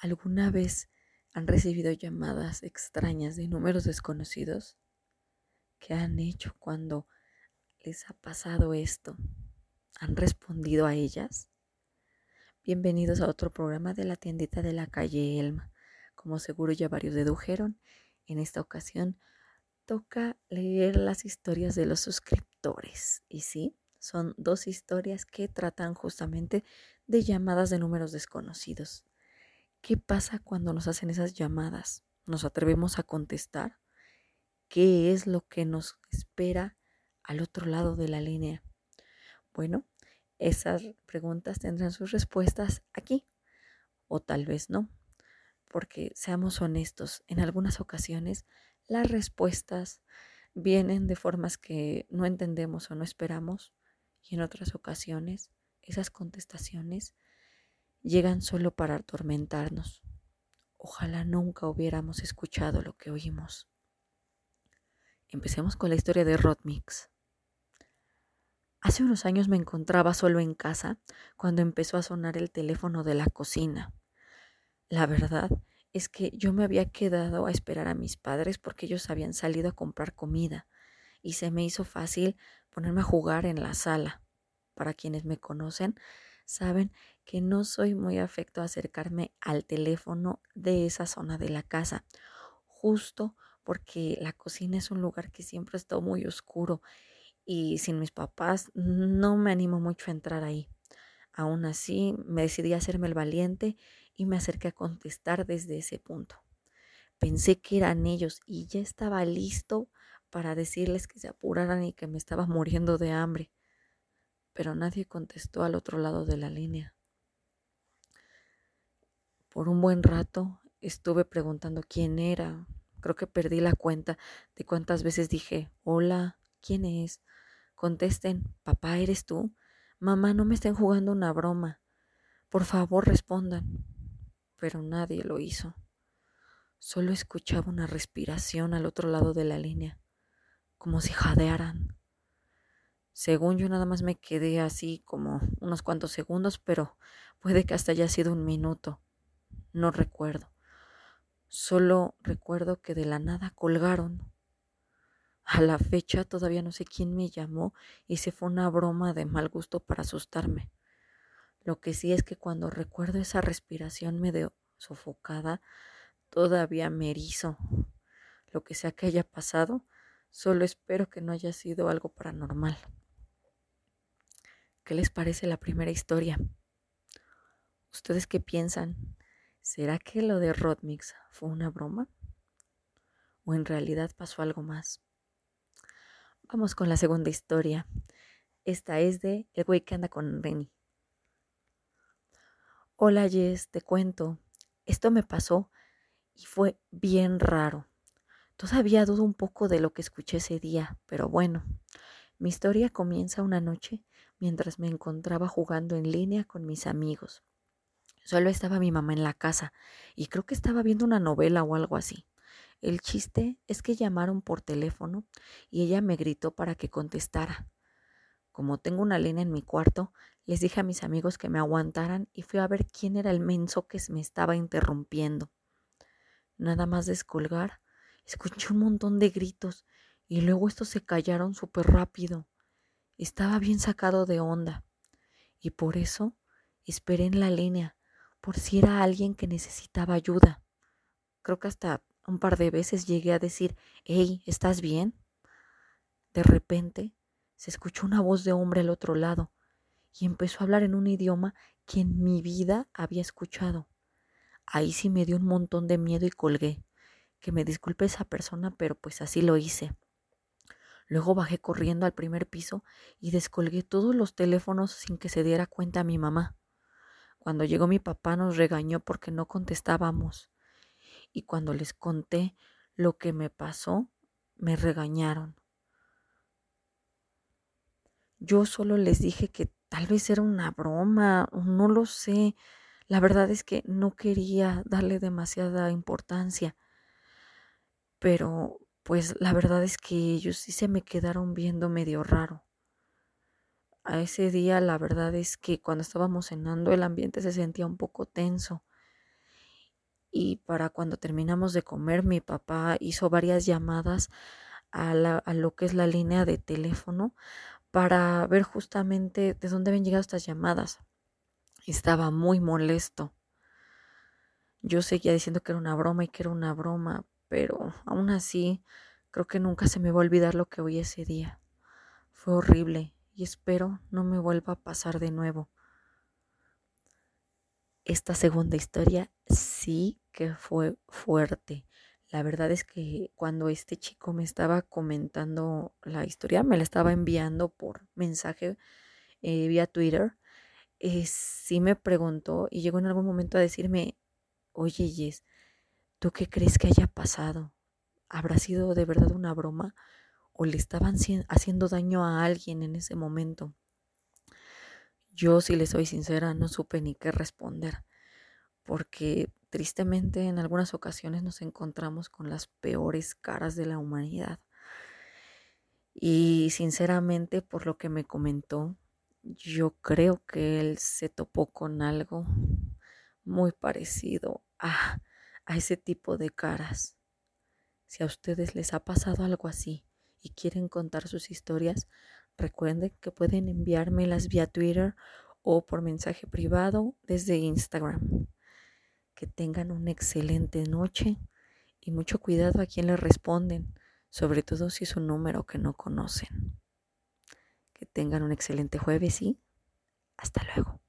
¿Alguna vez han recibido llamadas extrañas de números desconocidos? ¿Qué han hecho cuando les ha pasado esto? ¿Han respondido a ellas? Bienvenidos a otro programa de la tiendita de la calle Elma. Como seguro ya varios dedujeron, en esta ocasión toca leer las historias de los suscriptores. Y sí, son dos historias que tratan justamente de llamadas de números desconocidos. ¿Qué pasa cuando nos hacen esas llamadas? ¿Nos atrevemos a contestar? ¿Qué es lo que nos espera al otro lado de la línea? Bueno, esas preguntas tendrán sus respuestas aquí, o tal vez no, porque seamos honestos, en algunas ocasiones las respuestas vienen de formas que no entendemos o no esperamos, y en otras ocasiones esas contestaciones llegan solo para atormentarnos. Ojalá nunca hubiéramos escuchado lo que oímos. Empecemos con la historia de Rodmix. Hace unos años me encontraba solo en casa cuando empezó a sonar el teléfono de la cocina. La verdad es que yo me había quedado a esperar a mis padres porque ellos habían salido a comprar comida y se me hizo fácil ponerme a jugar en la sala. Para quienes me conocen, saben que no soy muy afecto a acercarme al teléfono de esa zona de la casa, justo porque la cocina es un lugar que siempre está muy oscuro y sin mis papás no me animo mucho a entrar ahí. Aún así, me decidí a hacerme el valiente y me acerqué a contestar desde ese punto. Pensé que eran ellos y ya estaba listo para decirles que se apuraran y que me estaba muriendo de hambre, pero nadie contestó al otro lado de la línea. Por un buen rato estuve preguntando quién era. Creo que perdí la cuenta de cuántas veces dije, hola, ¿quién es? Contesten, papá, ¿eres tú? Mamá, no me estén jugando una broma. Por favor, respondan. Pero nadie lo hizo. Solo escuchaba una respiración al otro lado de la línea, como si jadearan. Según yo nada más me quedé así como unos cuantos segundos, pero puede que hasta haya sido un minuto. No recuerdo. Solo recuerdo que de la nada colgaron. A la fecha todavía no sé quién me llamó y se fue una broma de mal gusto para asustarme. Lo que sí es que cuando recuerdo esa respiración medio sofocada, todavía me erizo. Lo que sea que haya pasado, solo espero que no haya sido algo paranormal. ¿Qué les parece la primera historia? ¿Ustedes qué piensan? ¿Será que lo de Rodmix fue una broma? ¿O en realidad pasó algo más? Vamos con la segunda historia. Esta es de El güey que anda con Renny. Hola Jess, te cuento. Esto me pasó y fue bien raro. Todavía dudo un poco de lo que escuché ese día, pero bueno. Mi historia comienza una noche mientras me encontraba jugando en línea con mis amigos. Solo estaba mi mamá en la casa y creo que estaba viendo una novela o algo así. El chiste es que llamaron por teléfono y ella me gritó para que contestara. Como tengo una línea en mi cuarto, les dije a mis amigos que me aguantaran y fui a ver quién era el menso que me estaba interrumpiendo. Nada más descolgar, escuché un montón de gritos y luego estos se callaron súper rápido. Estaba bien sacado de onda y por eso esperé en la línea por si era alguien que necesitaba ayuda. Creo que hasta un par de veces llegué a decir, hey, ¿estás bien? De repente se escuchó una voz de hombre al otro lado y empezó a hablar en un idioma que en mi vida había escuchado. Ahí sí me dio un montón de miedo y colgué. Que me disculpe esa persona, pero pues así lo hice. Luego bajé corriendo al primer piso y descolgué todos los teléfonos sin que se diera cuenta mi mamá. Cuando llegó mi papá nos regañó porque no contestábamos. Y cuando les conté lo que me pasó, me regañaron. Yo solo les dije que tal vez era una broma, no lo sé. La verdad es que no quería darle demasiada importancia. Pero pues la verdad es que ellos sí se me quedaron viendo medio raro a ese día la verdad es que cuando estábamos cenando el ambiente se sentía un poco tenso y para cuando terminamos de comer mi papá hizo varias llamadas a, lo que es la línea de teléfono para ver justamente de dónde habían llegado estas llamadas. Estaba muy molesto. Yo seguía diciendo que era una broma y que era una broma, pero aún así creo que nunca se me va a olvidar lo que oí ese día. Fue horrible y espero no me vuelva a pasar de nuevo. Esta segunda historia sí que fue fuerte. La verdad es que cuando este chico me estaba comentando la historia, me la estaba enviando por mensaje eh, vía Twitter, eh, sí me preguntó y llegó en algún momento a decirme, oye Jess, ¿tú qué crees que haya pasado? ¿Habrá sido de verdad una broma o le estaban haciendo daño a alguien en ese momento? Yo, si le soy sincera, no supe ni qué responder, porque Tristemente, en algunas ocasiones nos encontramos con las peores caras de la humanidad. Y sinceramente, por lo que me comentó, yo creo que él se topó con algo muy parecido a, a ese tipo de caras. Si a ustedes les ha pasado algo así y quieren contar sus historias, recuerden que pueden enviármelas vía Twitter o por mensaje privado desde Instagram que tengan una excelente noche y mucho cuidado a quien le responden, sobre todo si es un número que no conocen. Que tengan un excelente jueves y hasta luego.